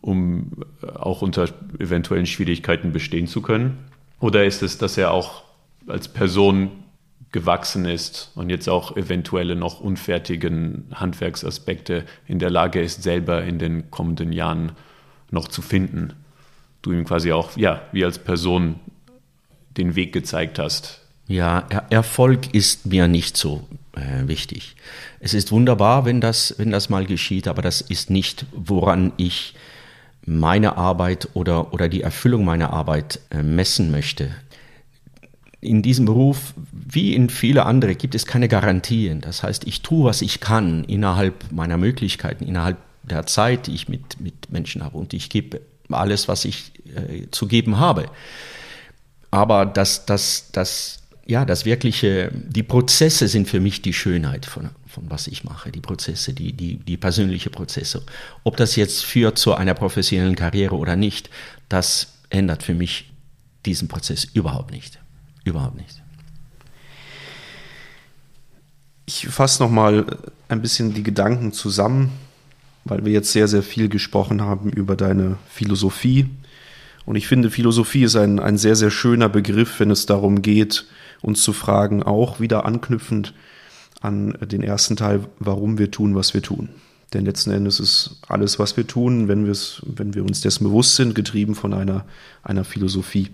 um auch unter eventuellen Schwierigkeiten bestehen zu können? Oder ist es, dass er auch als Person gewachsen ist und jetzt auch eventuelle noch unfertigen Handwerksaspekte in der Lage ist, selber in den kommenden Jahren noch zu finden. Du ihm quasi auch, ja, wie als Person den Weg gezeigt hast. Ja, er Erfolg ist mir nicht so äh, wichtig. Es ist wunderbar, wenn das, wenn das mal geschieht, aber das ist nicht, woran ich meine Arbeit oder, oder die Erfüllung meiner Arbeit äh, messen möchte. In diesem Beruf, wie in viele andere, gibt es keine Garantien. Das heißt, ich tue, was ich kann innerhalb meiner Möglichkeiten, innerhalb der Zeit, die ich mit, mit Menschen habe. Und ich gebe alles, was ich äh, zu geben habe. Aber das, das, das, ja, das wirkliche, die Prozesse sind für mich die Schönheit von, von was ich mache. Die Prozesse, die, die, die persönliche Prozesse. Ob das jetzt führt zu einer professionellen Karriere oder nicht, das ändert für mich diesen Prozess überhaupt nicht. Überhaupt nicht. Ich fasse nochmal ein bisschen die Gedanken zusammen, weil wir jetzt sehr, sehr viel gesprochen haben über deine Philosophie. Und ich finde, Philosophie ist ein, ein sehr, sehr schöner Begriff, wenn es darum geht, uns zu fragen, auch wieder anknüpfend an den ersten Teil, warum wir tun, was wir tun. Denn letzten Endes ist alles, was wir tun, wenn, wenn wir uns dessen bewusst sind, getrieben von einer, einer Philosophie.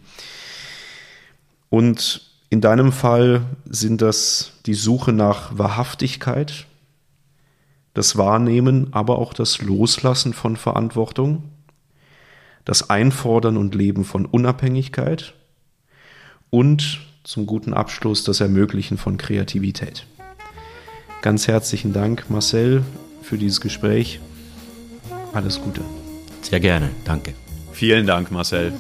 Und in deinem Fall sind das die Suche nach Wahrhaftigkeit, das Wahrnehmen, aber auch das Loslassen von Verantwortung, das Einfordern und Leben von Unabhängigkeit und zum guten Abschluss das Ermöglichen von Kreativität. Ganz herzlichen Dank, Marcel, für dieses Gespräch. Alles Gute. Sehr gerne, danke. Vielen Dank, Marcel.